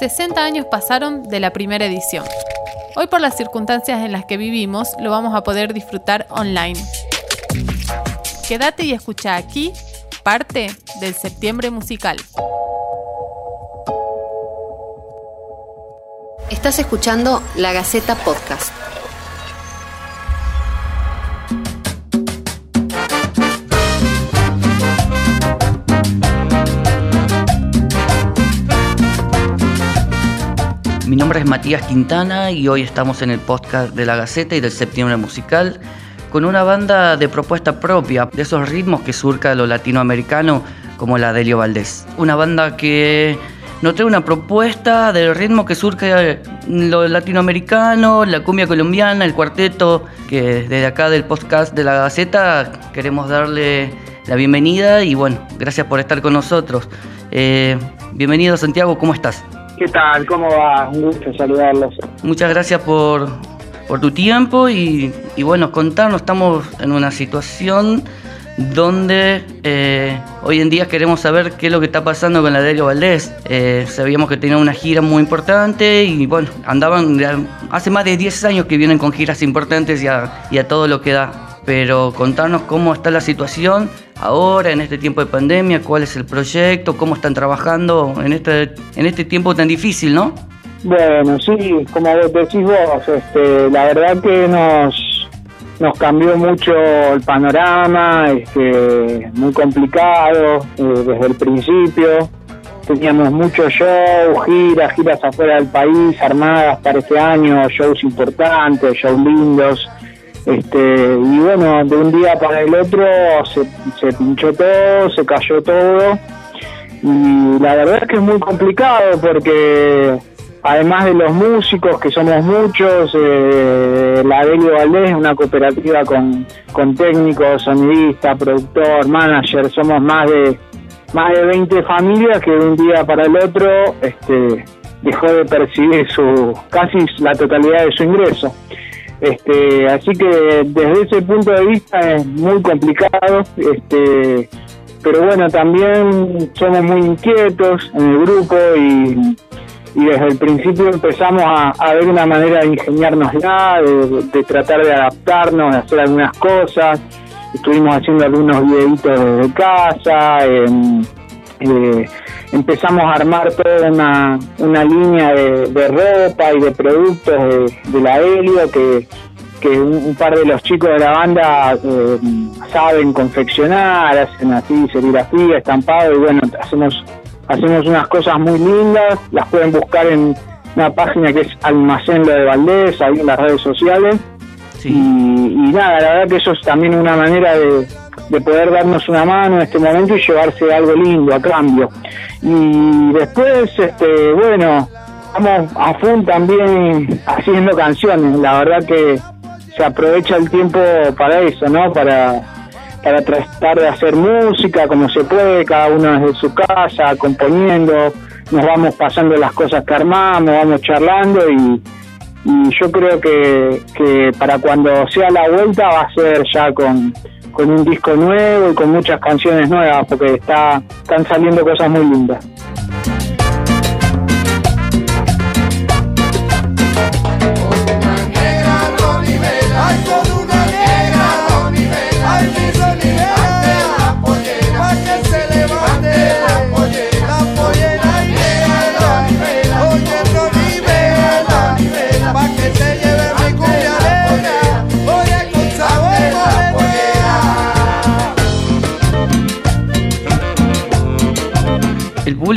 60 años pasaron de la primera edición. Hoy por las circunstancias en las que vivimos lo vamos a poder disfrutar online. Quédate y escucha aquí parte del septiembre musical. Estás escuchando La Gaceta Podcast. Mi nombre es Matías Quintana y hoy estamos en el podcast de La Gaceta y del Septiembre Musical con una banda de propuesta propia, de esos ritmos que surca lo latinoamericano como la Delio Valdés. Una banda que nos trae una propuesta del ritmo que surge lo latinoamericano, la cumbia colombiana, el cuarteto, que desde acá del podcast de la Gaceta queremos darle la bienvenida y bueno, gracias por estar con nosotros. Eh, bienvenido Santiago, ¿cómo estás? ¿Qué tal? ¿Cómo va? Un gusto saludarlos. Muchas gracias por, tu tiempo y, y bueno, contarnos, estamos en una situación donde eh, hoy en día queremos saber qué es lo que está pasando con la Delio Valdés. Eh, sabíamos que tenía una gira muy importante y bueno, andaban, hace más de 10 años que vienen con giras importantes y a, todo lo que da. Pero contarnos cómo está la situación ahora, en este tiempo de pandemia, cuál es el proyecto, cómo están trabajando en este, en este tiempo tan difícil, ¿no? Bueno, sí, como decís vos, este, la verdad que nos nos cambió mucho el panorama, este, muy complicado eh, desde el principio. Teníamos muchos shows, giras, giras afuera del país, armadas para este año, shows importantes, shows lindos. Este, y bueno, de un día para el otro se, se pinchó todo, se cayó todo. Y la verdad es que es muy complicado porque además de los músicos, que somos muchos, eh, la Delio Valdés es una cooperativa con, con técnicos, sonidista, productor, manager, somos más de más de 20 familias que de un día para el otro este, dejó de percibir su casi la totalidad de su ingreso. Este, así que desde ese punto de vista es muy complicado, este, pero bueno, también somos muy inquietos en el grupo y y desde el principio empezamos a, ver una manera de ingeniarnos de, de tratar de adaptarnos, de hacer algunas cosas. Estuvimos haciendo algunos videitos desde casa, eh, empezamos a armar toda una, una línea de, ropa y de productos de, la Helio que, que un, par de los chicos de la banda eh, saben confeccionar, hacen así serigrafía, estampado y bueno, hacemos hacemos unas cosas muy lindas, las pueden buscar en una página que es Almacén Lo de Valdés, ahí en las redes sociales. Y, nada, la verdad que eso es también una manera de, poder darnos una mano en este momento y llevarse algo lindo a cambio. Y después, este, bueno, estamos a full también haciendo canciones, la verdad que se aprovecha el tiempo para eso, ¿no? Para para tratar de hacer música como se puede, cada uno desde su casa, componiendo, nos vamos pasando las cosas que armamos, vamos charlando y, yo creo que, que, para cuando sea la vuelta va a ser ya con, con un disco nuevo y con muchas canciones nuevas porque está, están saliendo cosas muy lindas.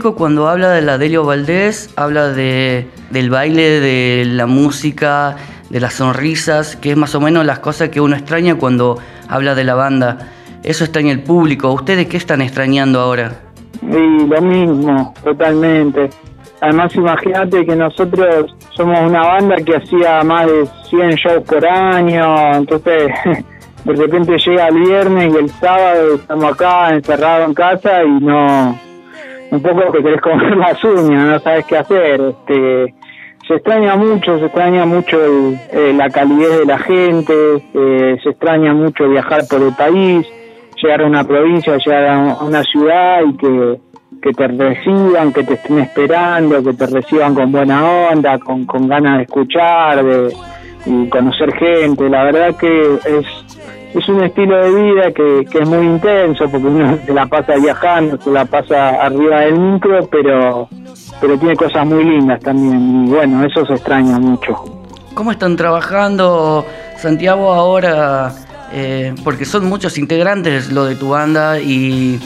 Cuando habla de la Delio Valdés habla de, del baile, de la música, de las sonrisas, que es más o menos las cosas que uno extraña cuando habla de la banda. Eso en el público. ¿Ustedes qué están extrañando ahora? Sí, lo mismo, totalmente. Además, imagínate que nosotros somos una banda que hacía más de 100 shows por año, entonces de repente llega el viernes y el sábado estamos acá encerrados en casa y no, un poco que querés comer las uñas, no sabes qué hacer. Este, se extraña mucho, se extraña mucho eh, la calidez de la gente, eh, se extraña mucho viajar por el país, llegar a una provincia, llegar a una ciudad y que, que te reciban, que te estén esperando, que te reciban con buena onda, con, con ganas de escuchar, de y conocer gente. La verdad que es, es un estilo de vida que, que es muy intenso porque uno se la pasa viajando, se la pasa arriba del micro, pero, pero tiene cosas muy lindas también y bueno, eso se extraña mucho. ¿Cómo están trabajando, Santiago, ahora? Eh, porque son muchos integrantes lo de tu banda y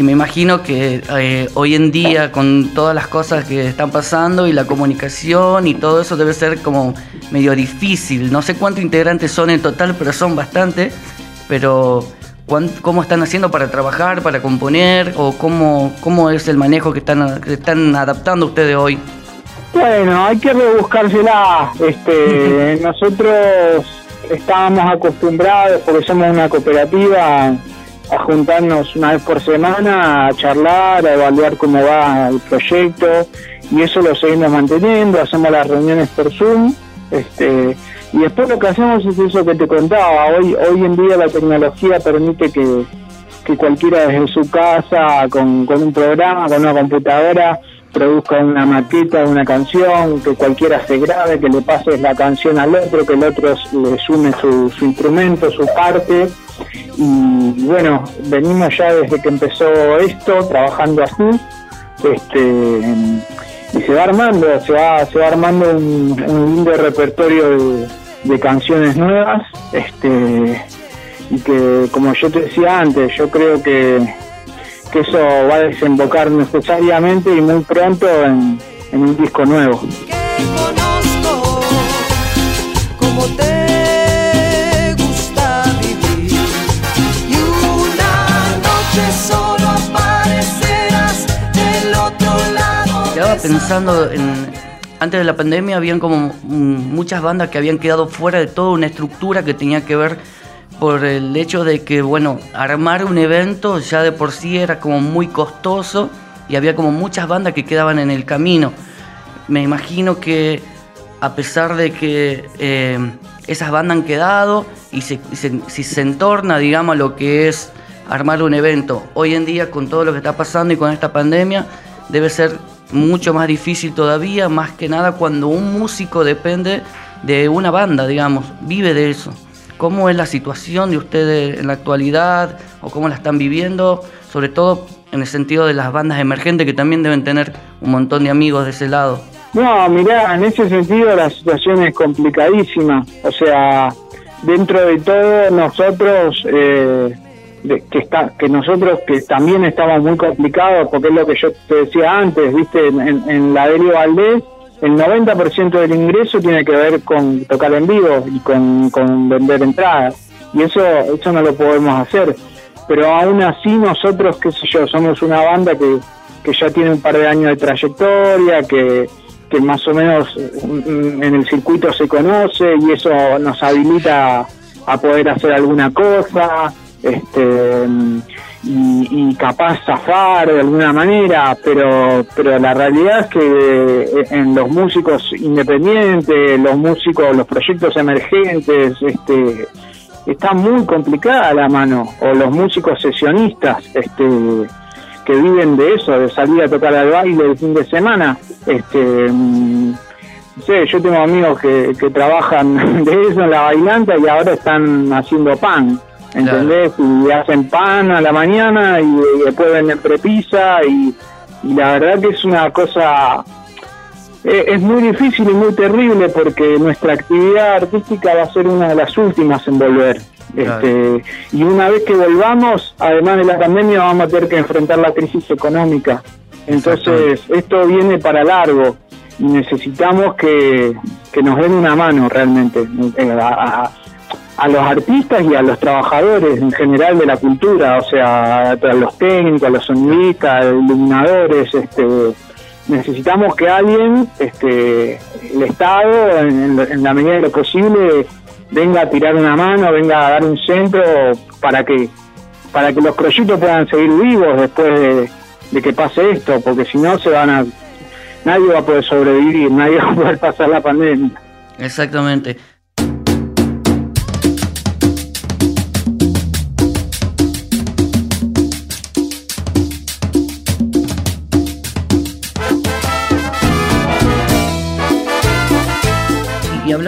y me imagino que eh, hoy en día con todas las cosas que están pasando y la comunicación y todo eso debe ser como medio difícil. No sé cuántos integrantes son en total, pero son bastante. Pero ¿cómo están haciendo para trabajar, para componer? ¿O cómo, cómo es el manejo que están, que están adaptando ustedes hoy? Bueno, hay que rebuscársela. Este, nosotros estábamos acostumbrados, porque somos una cooperativa, a juntarnos una vez por semana, a charlar, a evaluar cómo va el proyecto y eso lo seguimos manteniendo, hacemos las reuniones por Zoom, este, y después lo que hacemos es eso que te contaba, hoy, hoy en día la tecnología permite que, que cualquiera desde su casa, con, con un programa, con una computadora, produzca una maqueta de una canción, que cualquiera se grabe, que le pases la canción al otro, que el otro le sume su, su instrumento, su parte. Y bueno, venimos ya desde que empezó esto, trabajando así, este, y se va armando, se va, se va armando un, lindo repertorio de, canciones nuevas, este, y que como yo te decía antes, yo creo que que eso va a desembocar necesariamente y muy pronto en, un disco nuevo. Pensando en antes de la pandemia habían como muchas bandas que habían quedado fuera de toda una estructura que tenía que ver por el hecho de que, bueno, armar un evento ya de por sí era como muy costoso y había como muchas bandas que quedaban en el camino. Me imagino que a pesar de que eh, esas bandas han quedado y si se entorna, digamos, lo que es armar un evento, hoy en día con todo lo que está pasando y con esta pandemia, debe ser mucho más difícil todavía, más que nada cuando un músico depende de una banda, digamos, vive de eso cómo es la situación de ustedes en la actualidad o cómo la están viviendo, sobre todo en el sentido de las bandas emergentes que también deben tener un montón de amigos de ese lado. No, mirá, en ese sentido la situación es complicadísima. O sea, dentro de todo nosotros, eh, que, está, que nosotros que también estamos muy complicados, porque es lo que yo te decía antes, viste, en, en la Delio Valdés el 90% del ingreso tiene que ver con tocar en vivo y con, vender entradas. Y eso, eso no lo podemos hacer. Pero aún así nosotros, qué sé yo, somos una banda que, que ya tiene un par de años de trayectoria, que, que más o menos mm, en el circuito se conoce y eso nos habilita a poder hacer alguna cosa. Este, y, capaz zafar de alguna manera, pero, pero la realidad es que eh, en los músicos independientes, los músicos, los proyectos emergentes, este, está muy complicada la mano, o los músicos sesionistas, este, que viven de eso, de salir a tocar al baile el fin de semana, este, mm, yo tengo amigos que, que trabajan de eso en la bailanta y ahora están haciendo pan ¿entendés? Y hacen pan a la mañana y, después venden prepisa y, y, la verdad que es una cosa, eh, es muy difícil y muy terrible porque nuestra actividad artística va a ser una de las últimas en volver. Este, y una vez que volvamos, además de la pandemia, vamos a tener que enfrentar la crisis económica. Entonces, esto viene para largo y necesitamos que, que nos den una mano realmente. Eh, a, a los artistas y a los trabajadores en general de la cultura, o sea, a los técnicos, a los sonidistas, iluminadores, este, necesitamos que alguien, este, el Estado, en, la medida de lo posible, venga a tirar una mano, venga a dar un centro para que para que los proyectos puedan seguir vivos después de, de que pase esto, porque si no se van a nadie va a poder sobrevivir, nadie va a poder pasar la pandemia. Exactamente.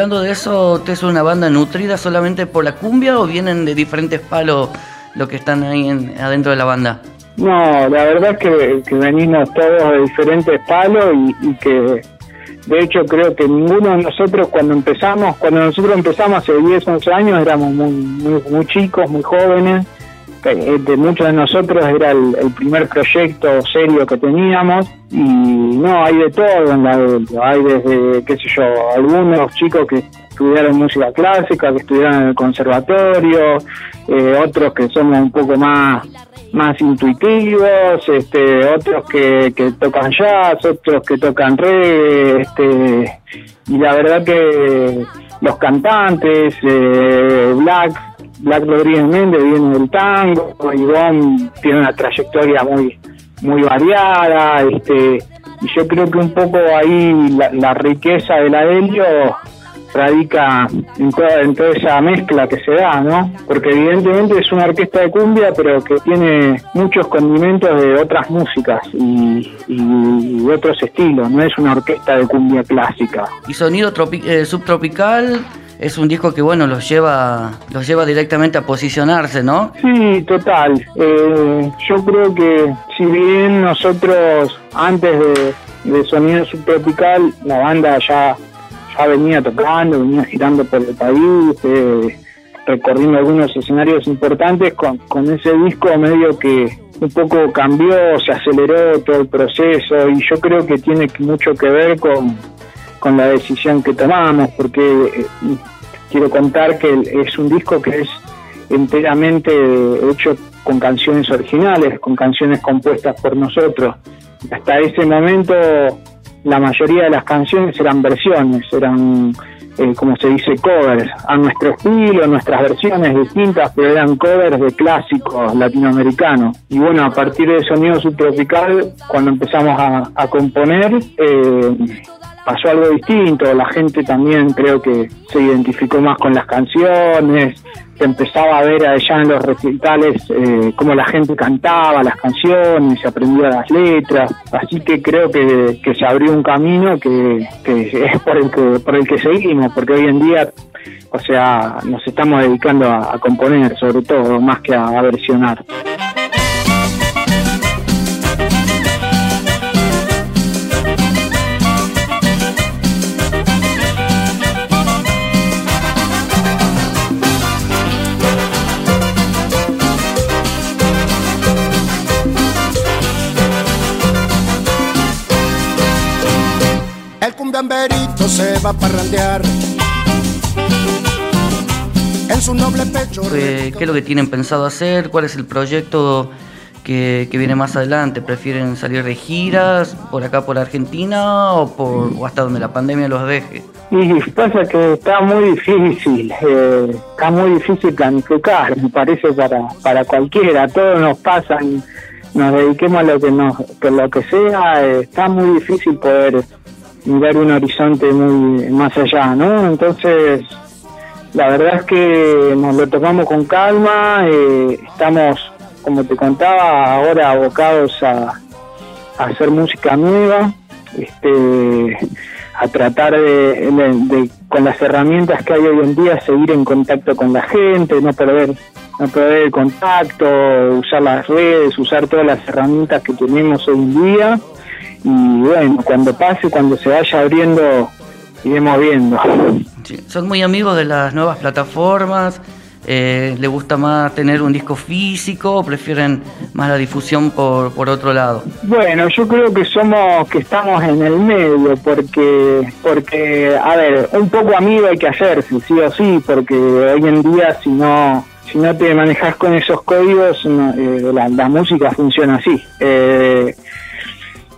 Hablando de eso, ¿ustedes son una banda nutrida solamente por la cumbia o vienen de diferentes palos los que están ahí adentro de la banda? No, la verdad es que, venimos todos de diferentes palos y, que de hecho creo que ninguno de nosotros cuando empezamos, cuando nosotros empezamos hace 10, 11 años éramos muy, muy chicos, muy jóvenes de muchos de nosotros era el, primer proyecto serio que teníamos y no, hay de todo en la hay desde, qué sé yo, algunos chicos que estudiaron música clásica, que estudiaron en el conservatorio, eh, otros que somos un poco más más intuitivos, este, otros que, que tocan jazz, otros que tocan reggae, este, y la verdad que los cantantes, eh, Black, Black Rodríguez Méndez viene del tango, Ivonne tiene una trayectoria muy muy variada, este, y yo creo que un poco ahí la, riqueza de la Delio radica en toda, en toda esa mezcla que se da, ¿no? Porque evidentemente es una orquesta de cumbia, pero que tiene muchos condimentos de otras músicas y, y, otros estilos, no es una orquesta de cumbia clásica. ¿Y sonido eh, subtropical? Es un disco que bueno los lleva los lleva directamente a posicionarse, ¿no? Sí, total. Eh, yo creo que si bien nosotros antes de, Sonido Subtropical la banda ya ya venía tocando, venía girando por el país, eh, recorriendo algunos escenarios importantes, con, con ese disco medio que un poco cambió, se aceleró todo el proceso y yo creo que tiene mucho que ver con, con la decisión que tomamos, porque eh, quiero contar que es un disco que es enteramente hecho con canciones originales, con canciones compuestas por nosotros. Hasta ese momento la mayoría de las canciones eran versiones, eran, eh, como se dice, covers, a nuestro estilo, nuestras versiones distintas, pero eran covers de clásicos latinoamericanos. Y bueno, a partir de Sonido Subtropical, cuando empezamos a, a componer, eh, pasó algo distinto, la gente también creo que se identificó más con las canciones, se empezaba a ver allá en los recitales eh, cómo la gente cantaba las canciones, se aprendía las letras, así que creo que, se abrió un camino que, es por el que, por el que seguimos, porque hoy en día, o sea, nos estamos dedicando a, componer sobre todo, más que a versionar. Se va a parrandear. En su noble pecho. ¿Qué es lo que tienen pensado hacer? ¿Cuál es el proyecto que, viene más adelante? ¿Prefieren salir de giras por acá por Argentina o, por, hasta donde la pandemia los deje? Y pasa que está muy difícil, eh, está muy difícil planificar, me parece para, para cualquiera, todos nos pasan, nos dediquemos a lo que nos, que lo que sea, eh, está muy difícil poder mirar un horizonte muy más allá, ¿no? Entonces, la verdad es que nos lo tomamos con calma, eh, estamos, como te contaba, ahora abocados a, hacer música nueva, este, a tratar de, con las herramientas que hay hoy en día, seguir en contacto con la gente, no perder, no perder el contacto, usar las redes, usar todas las herramientas que tenemos hoy en día y bueno, cuando pase, cuando se vaya abriendo, iremos viendo. son muy amigos de las nuevas plataformas. Eh, ¿Le gusta más tener un disco físico o prefieren más la difusión por, por otro lado? Bueno, yo creo que somos, que estamos en el medio, porque, porque, a ver, un poco amigo hay que hacerse, sí o sí, porque hoy en día si no, si no te manejas con esos códigos, eh, la, la, música funciona así. Eh,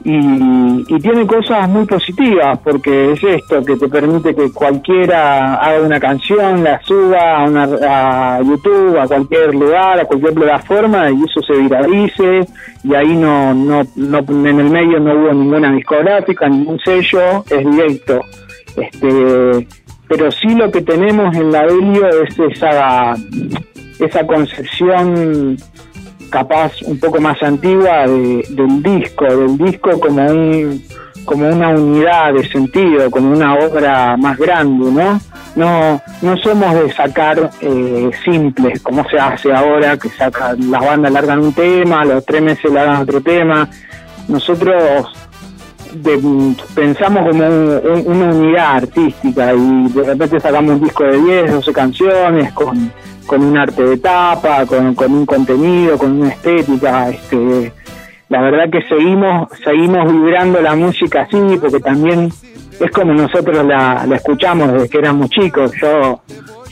y, tiene cosas muy positivas porque es esto que te permite que cualquiera haga una canción, la suba a, una, a YouTube, a cualquier lugar, a cualquier plataforma y eso se viralice y ahí no, no, no en el medio no hubo ninguna discográfica, ningún sello, es directo. Este, pero sí lo que tenemos en la Delio es esa, esa concepción capaz un poco más antigua del disco, del disco como un, como una unidad de sentido, como una obra más grande, ¿no? No, no somos de sacar eh, simples, como se hace ahora, que saca, las bandas largan un tema, los tres meses largan otro tema. Nosotros pensamos como una unidad artística y de repente sacamos un disco de 10, 12 canciones con, con un arte de tapa, con, con un contenido, con una estética. Este, la verdad que seguimos, seguimos vibrando la música así, porque también es como nosotros la, escuchamos desde que éramos chicos. Yo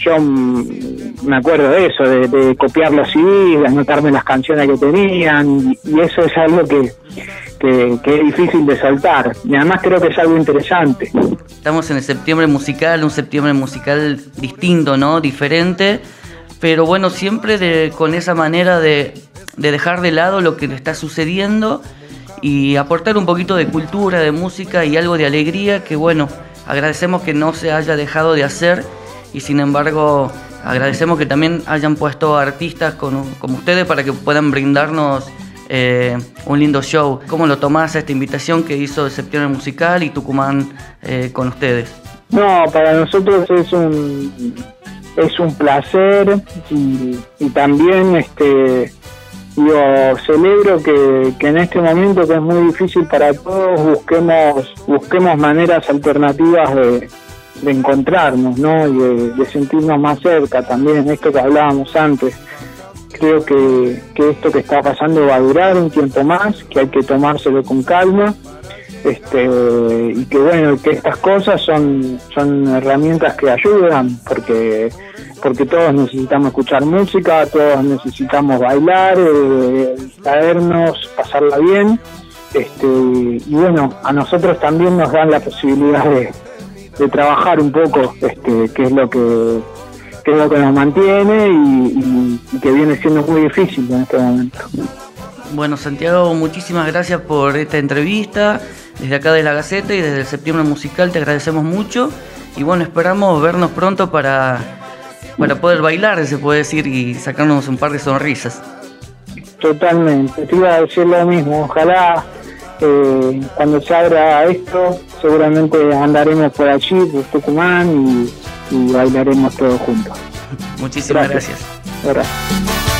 yo me acuerdo de eso, de, copiar los CDs, de anotarme las canciones que tenían, y, eso es algo que, que, es difícil de soltar. Y además creo que es algo interesante. Estamos en el septiembre musical, un septiembre musical distinto, ¿no? Diferente, pero bueno, siempre con esa manera de de dejar de lado lo que está sucediendo y aportar un poquito de cultura, de música y algo de alegría que bueno, agradecemos que no se haya dejado de hacer y sin embargo agradecemos que también hayan puesto artistas como, ustedes para que puedan brindarnos eh, un lindo show. ¿Cómo lo tomás esta invitación que hizo Septiembre Musical y Tucumán eh, con ustedes? No, para nosotros es un es un placer y, también este yo celebro que, en este momento que es muy difícil para todos busquemos busquemos maneras alternativas de, encontrarnos ¿no? y de, sentirnos más cerca también esto que hablábamos antes creo que, esto que está pasando va a durar un tiempo más que hay que tomárselo con calma este y que bueno que estas cosas son son herramientas que ayudan porque porque todos necesitamos escuchar música, todos necesitamos bailar, eh, pasarla bien, este, y bueno, a nosotros también nos dan la posibilidad de, trabajar un poco, este, que es lo que, es lo que nos mantiene y, que viene siendo muy difícil en este momento. Bueno, Santiago, muchísimas gracias por esta entrevista. Desde acá de la Gaceta y desde el Septiembre Musical te agradecemos mucho. Y bueno, esperamos vernos pronto para para poder bailar, se puede decir, y sacarnos un par de sonrisas. Totalmente, te iba a decir lo mismo, ojalá eh, cuando se abra esto, seguramente andaremos por allí, por Tucumán, y, bailaremos todos juntos. Muchísimas gracias. gracias.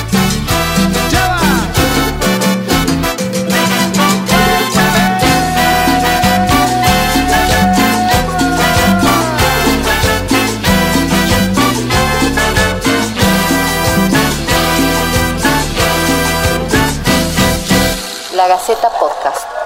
Gaceta Podcast.